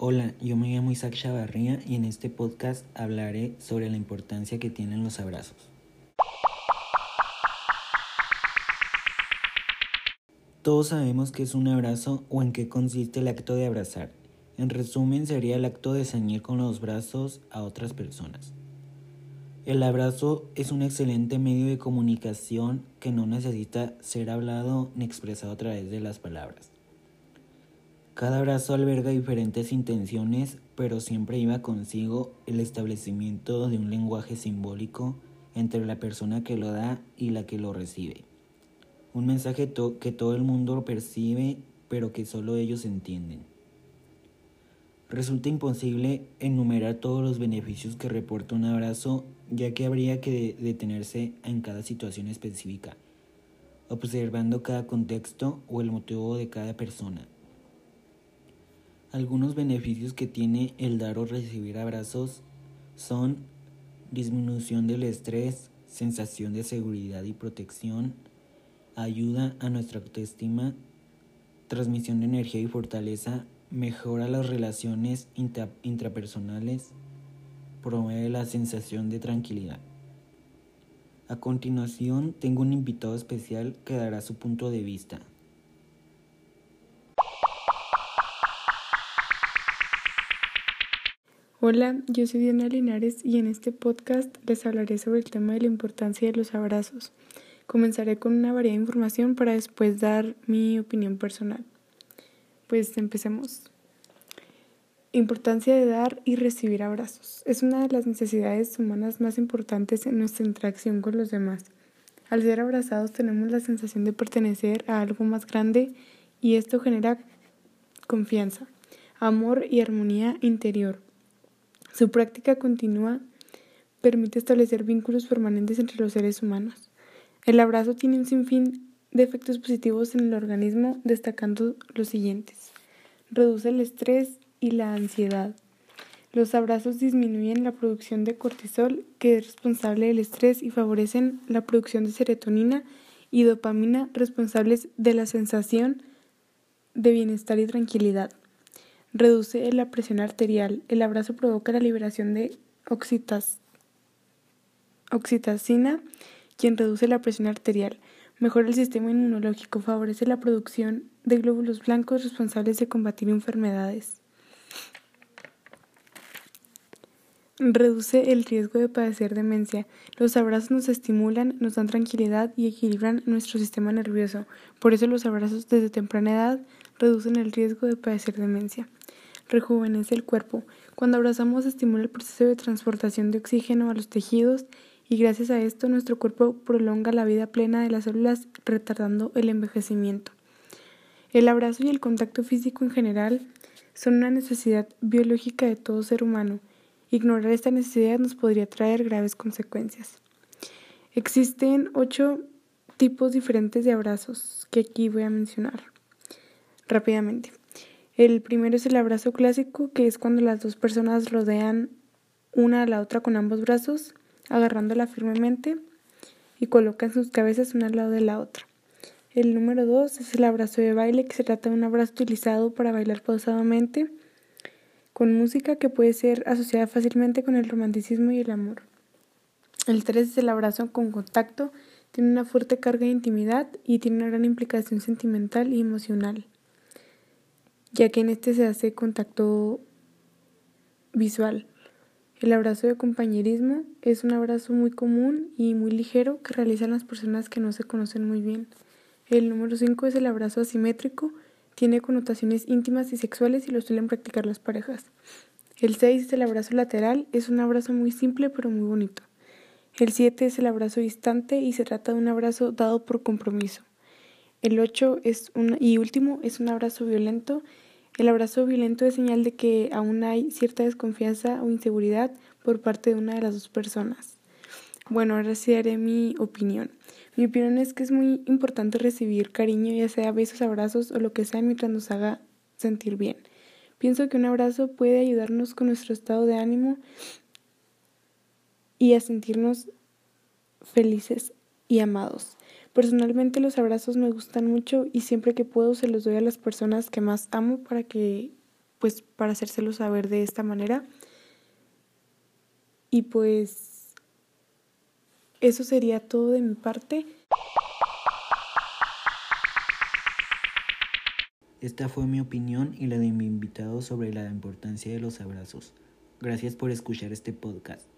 Hola, yo me llamo Isaac Chavarría y en este podcast hablaré sobre la importancia que tienen los abrazos. Todos sabemos qué es un abrazo o en qué consiste el acto de abrazar. En resumen, sería el acto de ceñir con los brazos a otras personas. El abrazo es un excelente medio de comunicación que no necesita ser hablado ni expresado a través de las palabras. Cada abrazo alberga diferentes intenciones, pero siempre lleva consigo el establecimiento de un lenguaje simbólico entre la persona que lo da y la que lo recibe. Un mensaje que todo el mundo percibe, pero que solo ellos entienden. Resulta imposible enumerar todos los beneficios que reporta un abrazo, ya que habría que detenerse en cada situación específica, observando cada contexto o el motivo de cada persona. Algunos beneficios que tiene el dar o recibir abrazos son disminución del estrés, sensación de seguridad y protección, ayuda a nuestra autoestima, transmisión de energía y fortaleza, mejora las relaciones intrapersonales, promueve la sensación de tranquilidad. A continuación tengo un invitado especial que dará su punto de vista. Hola, yo soy Diana Linares y en este podcast les hablaré sobre el tema de la importancia de los abrazos. Comenzaré con una variedad de información para después dar mi opinión personal. Pues empecemos. Importancia de dar y recibir abrazos. Es una de las necesidades humanas más importantes en nuestra interacción con los demás. Al ser abrazados tenemos la sensación de pertenecer a algo más grande y esto genera confianza, amor y armonía interior. Su práctica continua permite establecer vínculos permanentes entre los seres humanos. El abrazo tiene un sinfín de efectos positivos en el organismo, destacando los siguientes. Reduce el estrés y la ansiedad. Los abrazos disminuyen la producción de cortisol, que es responsable del estrés, y favorecen la producción de serotonina y dopamina, responsables de la sensación de bienestar y tranquilidad. Reduce la presión arterial. El abrazo provoca la liberación de oxitocina, quien reduce la presión arterial. Mejora el sistema inmunológico. Favorece la producción de glóbulos blancos responsables de combatir enfermedades. Reduce el riesgo de padecer demencia. Los abrazos nos estimulan, nos dan tranquilidad y equilibran nuestro sistema nervioso. Por eso los abrazos desde temprana edad reducen el riesgo de padecer demencia rejuvenece el cuerpo. Cuando abrazamos estimula el proceso de transportación de oxígeno a los tejidos y gracias a esto nuestro cuerpo prolonga la vida plena de las células retardando el envejecimiento. El abrazo y el contacto físico en general son una necesidad biológica de todo ser humano. Ignorar esta necesidad nos podría traer graves consecuencias. Existen ocho tipos diferentes de abrazos que aquí voy a mencionar rápidamente. El primero es el abrazo clásico, que es cuando las dos personas rodean una a la otra con ambos brazos, agarrándola firmemente y colocan sus cabezas una al lado de la otra. El número dos es el abrazo de baile, que se trata de un abrazo utilizado para bailar pausadamente con música que puede ser asociada fácilmente con el romanticismo y el amor. El tres es el abrazo con contacto, tiene una fuerte carga de intimidad y tiene una gran implicación sentimental y emocional ya que en este se hace contacto visual. El abrazo de compañerismo es un abrazo muy común y muy ligero que realizan las personas que no se conocen muy bien. El número 5 es el abrazo asimétrico, tiene connotaciones íntimas y sexuales y lo suelen practicar las parejas. El 6 es el abrazo lateral, es un abrazo muy simple pero muy bonito. El 7 es el abrazo distante y se trata de un abrazo dado por compromiso. El 8 es un, y último es un abrazo violento. El abrazo violento es señal de que aún hay cierta desconfianza o inseguridad por parte de una de las dos personas. Bueno, ahora sí haré mi opinión. Mi opinión es que es muy importante recibir cariño, ya sea besos, abrazos o lo que sea mientras nos haga sentir bien. Pienso que un abrazo puede ayudarnos con nuestro estado de ánimo y a sentirnos felices y amados. Personalmente los abrazos me gustan mucho y siempre que puedo se los doy a las personas que más amo para que pues para hacérselo saber de esta manera. Y pues eso sería todo de mi parte. Esta fue mi opinión y la de mi invitado sobre la importancia de los abrazos. Gracias por escuchar este podcast.